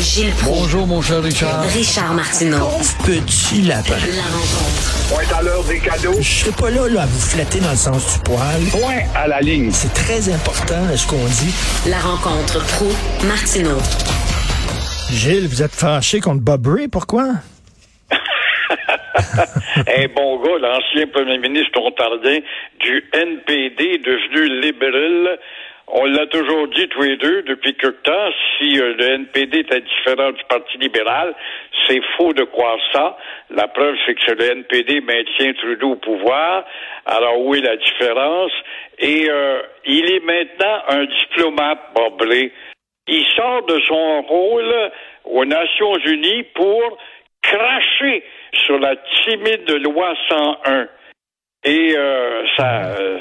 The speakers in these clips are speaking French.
Gilles Proulx. Bonjour, mon cher Richard. Richard Martineau. Petit lapin. La rencontre. Point à l'heure des cadeaux. Je serai pas là, là à vous flatter dans le sens du poil. Point à la ligne. C'est très important ce qu'on dit. La rencontre pro martineau Gilles, vous êtes fâché contre Bob Ray, pourquoi? Un bon gars, l'ancien premier ministre ontarien du NPD, devenu libéral. On l'a toujours dit tous les deux depuis quelque temps, si euh, le NPD était différent du Parti libéral, c'est faux de croire ça. La preuve, c'est que le NPD maintient Trudeau au pouvoir. Alors où est la différence? Et euh, il est maintenant un diplomate, Bob Ray. Il sort de son rôle aux Nations Unies pour cracher sur la timide loi 101. Et euh, ça, euh,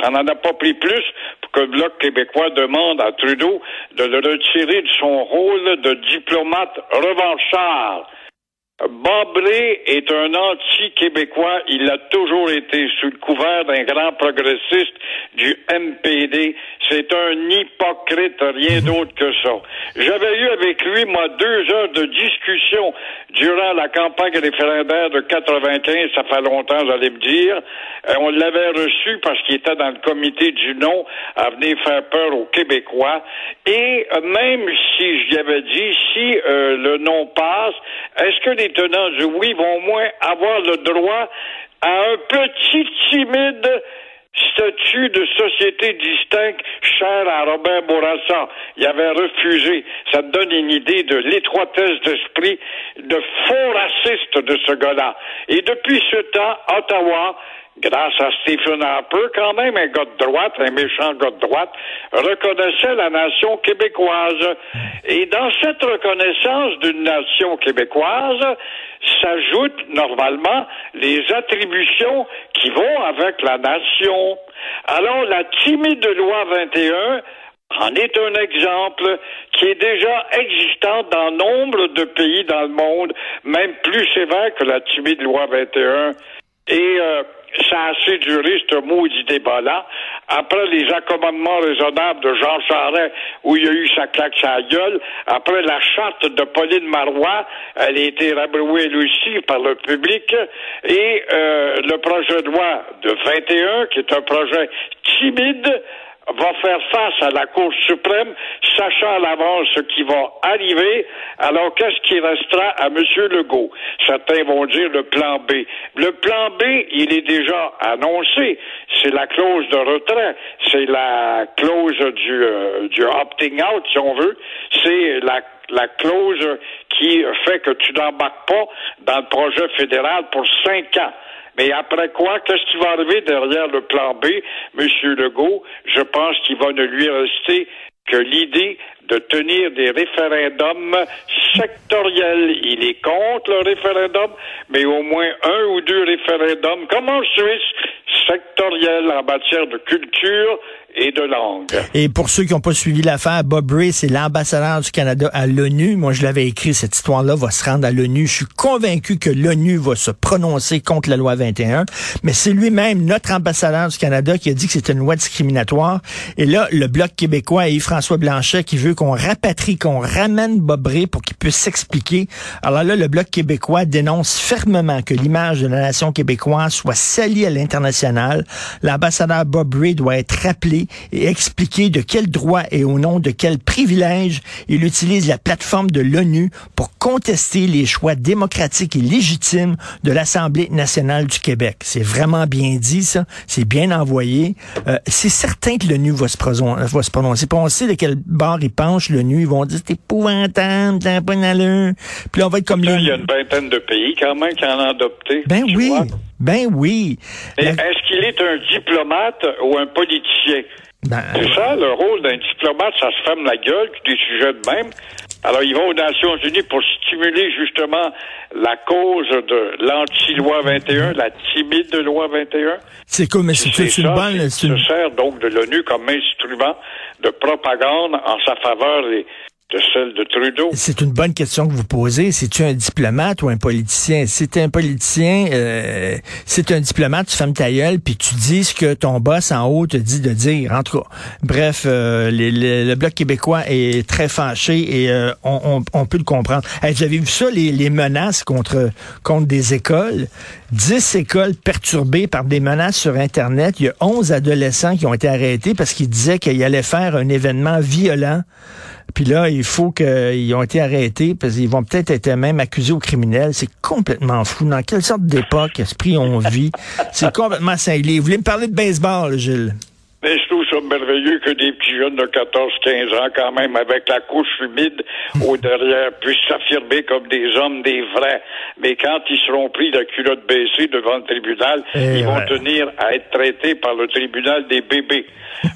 ça n'en a pas pris plus que le Bloc québécois demande à Trudeau de le retirer de son rôle de diplomate revanchard. Bob Ray est un anti-québécois. Il a toujours été sous le couvert d'un grand progressiste du MPD. C'est un hypocrite, rien d'autre que ça. J'avais eu avec lui, moi, deux heures de discussion durant la campagne référendaire de 95. Ça fait longtemps, allez me dire. Euh, on l'avait reçu parce qu'il était dans le comité du non à venir faire peur aux Québécois. Et même si je lui avais dit, si euh, le non passe, est-ce que les tenants du oui vont au moins avoir le droit à un petit timide statut de société distincte cher à Robert Bourassa. Il avait refusé. Ça donne une idée de l'étroitesse d'esprit de faux raciste de ce gars-là. Et depuis ce temps, Ottawa grâce à Stephen Harper, quand même un gars de droite, un méchant gars de droite, reconnaissait la nation québécoise. Et dans cette reconnaissance d'une nation québécoise, s'ajoutent normalement les attributions qui vont avec la nation. Alors, la timide loi 21 en est un exemple qui est déjà existant dans nombre de pays dans le monde, même plus sévère que la timide loi 21. Et euh, assez duré, ce maudit débat-là. Après les accommodements raisonnables de Jean Charest, où il y a eu sa claque sa gueule, après la charte de Pauline Marois, elle a été rabrouée elle aussi par le public, et euh, le projet de loi de 21, qui est un projet timide, va faire face à la Cour suprême, sachant à l'avance ce qui va arriver. Alors, qu'est-ce qui restera à M. Legault? Certains vont dire le plan B. Le plan B, il est déjà annoncé. C'est la clause de retrait. C'est la clause du, euh, du opting out, si on veut. C'est la la clause qui fait que tu n'embarques pas dans le projet fédéral pour cinq ans. Mais après quoi, qu'est-ce qui va arriver derrière le plan B, M. Legault? Je pense qu'il va ne lui rester que l'idée de tenir des référendums sectoriels. Il est contre le référendum, mais au moins un ou deux référendums, comme en Suisse, sectoriels en matière de culture et de langue. Et pour ceux qui n'ont pas suivi l'affaire, Bob Ray, c'est l'ambassadeur du Canada à l'ONU. Moi, je l'avais écrit, cette histoire-là va se rendre à l'ONU. Je suis convaincu que l'ONU va se prononcer contre la loi 21. Mais c'est lui-même, notre ambassadeur du Canada, qui a dit que c'était une loi discriminatoire. Et là, le Bloc québécois et Yves-François Blanchet qui veut qu'on rapatrie, qu'on ramène Bob Ray pour qu'il puisse s'expliquer. Alors là, le Bloc québécois dénonce fermement que l'image de la nation québécoise soit salie à l'international. L'ambassadeur Bob Ray doit être rappelé et expliquer de quel droit et au nom de quel privilège il utilise la plateforme de l'ONU pour contester les choix démocratiques et légitimes de l'Assemblée nationale du Québec. C'est vraiment bien dit, ça. C'est bien envoyé. Euh, c'est certain que l'ONU va se, va se prononcer. Puis on sait de quel bord ils penchent, l'ONU. Ils vont dire, c'est épouvantable, t'as pas Puis on va être comme... il y a une vingtaine de pays, quand même, qui en ont adopté. Ben oui. Ben oui. Est-ce qu'il est un diplomate ou un politicien? Ben, c'est ça, le rôle d'un diplomate, ça se ferme la gueule, des sujets de même. Alors, ils vont aux Nations Unies pour stimuler justement la cause de l'anti-loi 21, la timide loi 21. C'est comme, mais c'est une bonne... Se sert donc de l'ONU comme instrument de propagande en sa faveur et C'est une bonne question que vous posez. C'est-tu un diplomate ou un politicien? Si t'es un politicien, euh, c'est un diplomate, tu fermes ta gueule, puis tu dis ce que ton boss en haut te dit de dire. En tout cas, bref, euh, le Bloc québécois est très fâché et euh, on, on- peut le comprendre. Hey, vous vu ça, les, les menaces contre, contre des écoles? 10 écoles perturbées par des menaces sur Internet. Il y a 11 adolescents qui ont été arrêtés parce qu'ils disaient qu'ils allaient faire un événement violent puis là, il faut qu'ils ont été arrêtés parce qu'ils vont peut-être être même accusés aux criminels. C'est complètement fou. Dans quelle sorte d'époque, esprit, on vit? C'est complètement cinglé. Vous voulez me parler de baseball, Gilles? Mais trouve ça merveilleux que des petits jeunes de 14-15 ans, quand même, avec la couche humide au derrière, puissent s'affirmer comme des hommes, des vrais. Mais quand ils seront pris la culotte baissée devant le tribunal, Eh ils vont tenir à être traités par le tribunal des bébés.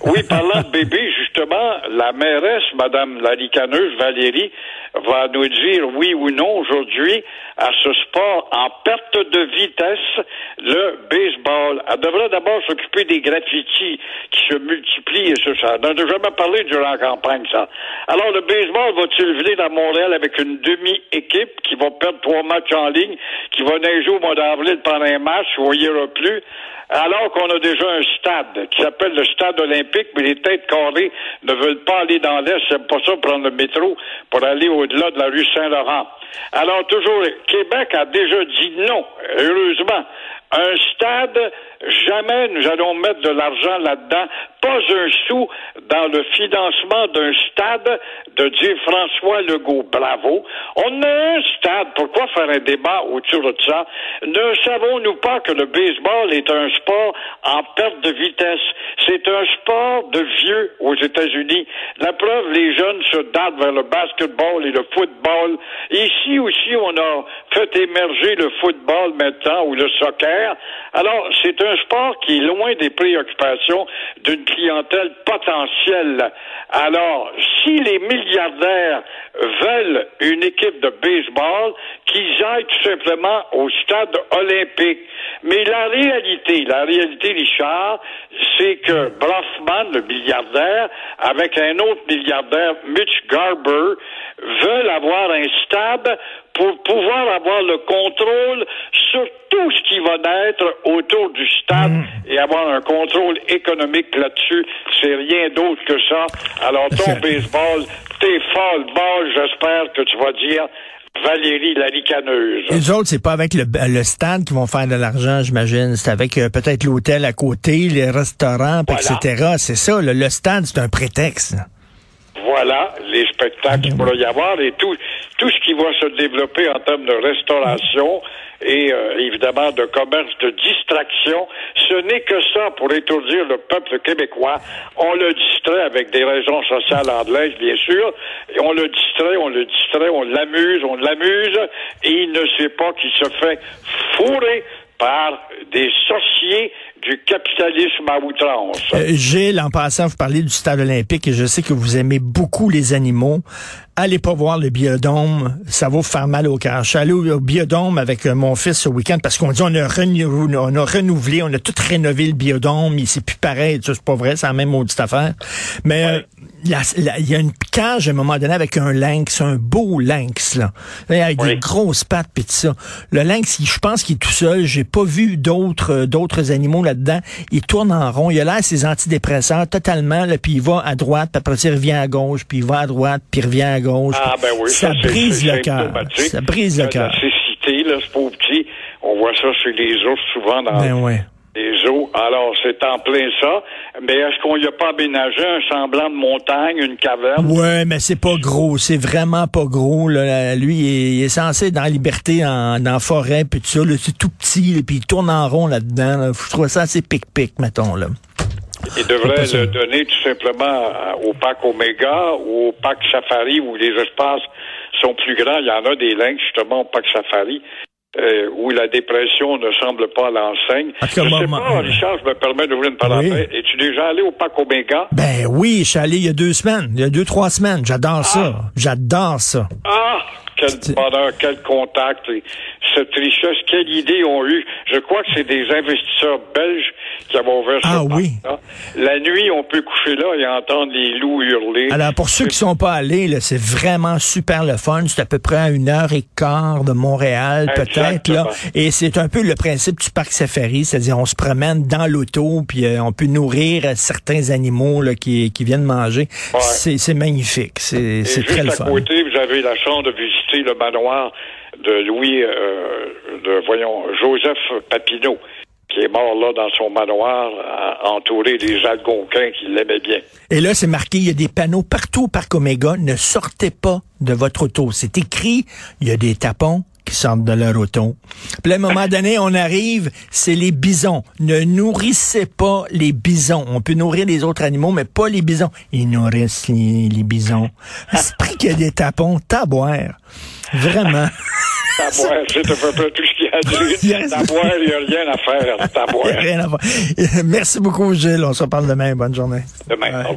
Oui, parlant de bébés, justement, la mairesse, Madame la ricaneuse Valérie, va nous dire oui ou non aujourd'hui à ce sport en perte de vitesse, le baseball. Elle devrait d'abord s'occuper des graffitis qui se multiplient et ce, ça. On n'en a jamais parlé durant la campagne, ça. Alors, le baseball va-t-il venir à Montréal avec une demi-équipe qui va perdre trois matchs en ligne, qui va neiger au mois d'avril pendant un match où il n'y aura plus? alors qu'on a déjà un stade qui s'appelle le stade olympique, mais les têtes carrées ne veulent pas aller dans l'Est, c'est pas ça prendre le métro pour aller au-delà de la rue Saint-Laurent. Alors toujours, Québec a déjà dit non, heureusement. Un stade, jamais nous allons mettre de l'argent là-dedans, pas un sou dans le financement d'un stade de dire François Legault. Bravo. On a un stade. Pourquoi faire un débat autour de ça? Ne savons-nous pas que le baseball est un sport en perte de vitesse? C'est un sport de vieux aux États-Unis. La preuve, les jeunes se datent vers le basketball et le football. Ici aussi, on a fait émerger le football maintenant ou le soccer. Alors, c'est un sport qui est loin des préoccupations d'une clientèle potentielle. Alors, si les milliardaires veulent une équipe de baseball, qu'ils aillent tout simplement au stade olympique. Mais la réalité, la réalité, Richard, c'est que Brofman, le milliardaire, avec un autre milliardaire, Mitch Garber, veulent avoir un stade pour pouvoir avoir le contrôle sur tout ce qui va naître autour du stade et avoir un contrôle économique là-dessus. C'est rien d'autre que ça. Alors, ton baseball, t'es folle balle, j'espère que tu vas dire Valérie la ricaneuse. Les autres, c'est pas avec le, le stade qu'ils vont faire de l'argent, j'imagine. C'est avec euh, peut-être l'hôtel à côté, les restaurants, Voilà. etc. C'est ça. Le, le stade, c'est un prétexte. Voilà les spectacles qu'il pourra y avoir et tout, tout ce qui va se développer en termes de restauration et euh, évidemment de commerce de distraction. Ce n'est que ça pour étourdir le peuple québécois. On le distrait avec des raisons sociales anglaises, bien sûr. Et on le distrait, on le distrait, on l'amuse, on l'amuse et il ne sait pas qu'il se fait fourrer par des sorciers du capitalisme à outrance. Euh, Gilles, en passant, vous parlez du stade olympique et je sais que vous aimez beaucoup les animaux. Allez pas voir le biodôme, ça va vous faire mal au cœur. Je suis allé au, biodôme avec euh, mon fils ce week-end parce qu'on dit on a, renou- on a renouvelé, on a tout rénové le biodôme, il c'est plus pareil, c'est pas vrai, c'est la même maudite affaire. Mais euh, il y a une cage à un moment donné avec un lynx, un beau lynx là, avec Oui. des grosses pattes pis tout ça. Le lynx, il- je pense qu'il est tout seul. J'ai pas vu d'autres euh, d'autres animaux là-dedans. Il tourne en rond. Il a l'air ses antidépresseurs totalement. Là, puis il va à droite, puis après ça, il revient à gauche, puis il va à droite, puis il revient à gauche. Ah ben oui, ça, brise le cœur. Ça brise le cœur. La cécité, là, c'est pauvre petit. On voit ça chez les ours souvent dans Ben ouais. Eaux. Alors, c'est en plein ça. Mais est-ce qu'on y a pas aménagé un semblant de montagne, une caverne? Ouais, mais c'est pas gros, c'est vraiment pas gros. Là. Lui, il est, il est censé être dans la liberté, en, dans la forêt, puis tout ça. C'est tout petit, puis il tourne en rond là-dedans. là. Je trouve ça assez pic-pic, mettons. Là. Il devrait le donner tout simplement au parc Omega ou au parc Safari où les espaces sont plus grands. Il y en a des lynx justement au parc Safari. Euh, où la dépression ne semble pas à l'enseigne. Je sais pas, Richard, je me permets d'ouvrir une parenthèse. Es-tu déjà allé au parc Omega? Ben oui, je suis allé il y a deux semaines, il y a deux, trois semaines. J'adore ça. J'adore ça. Ah, quel bonheur, quel contact. Et cette richesse. Quelle idée ont eu? Je crois que c'est des investisseurs belges qui avaient ouvert Ah ce oui. parc-là. La nuit, on peut coucher là et entendre les loups hurler. Alors, pour ceux qui sont pas allés, là, c'est vraiment super le fun. C'est à peu près à une heure et quart de Montréal, peut-être, là. Et c'est un peu le principe du parc safari, c'est-à-dire on se promène dans l'auto, puis euh, on peut nourrir euh, certains animaux là, qui, qui viennent manger. Ouais. C'est magnifique. C'est très le fun. côté, vous avez la chance de visiter le manoir de Louis, euh, de, voyons, Joseph Papineau, qui est mort là dans son manoir, euh, entouré des Algonquins qui l'aimaient bien. Et là, c'est marqué, il y a des panneaux partout au parc Omega. Ne sortez pas de votre auto. C'est écrit, il y a des tapons qui sortent de leur auto. Puis moment donné, on arrive, c'est les bisons. Ne nourrissez pas les bisons. On peut nourrir les autres animaux, mais pas les bisons. Ils nourrissent les, les bisons. C'est qu'il y a des tapons, taboire. Vraiment. Taboire, c'est à peu tout ce qu'il y a dire. Taboire, il n'y a rien à faire. Taboire. Rien à voir. Merci beaucoup, Gilles. On se reparle demain. Bonne journée. Demain. Ouais.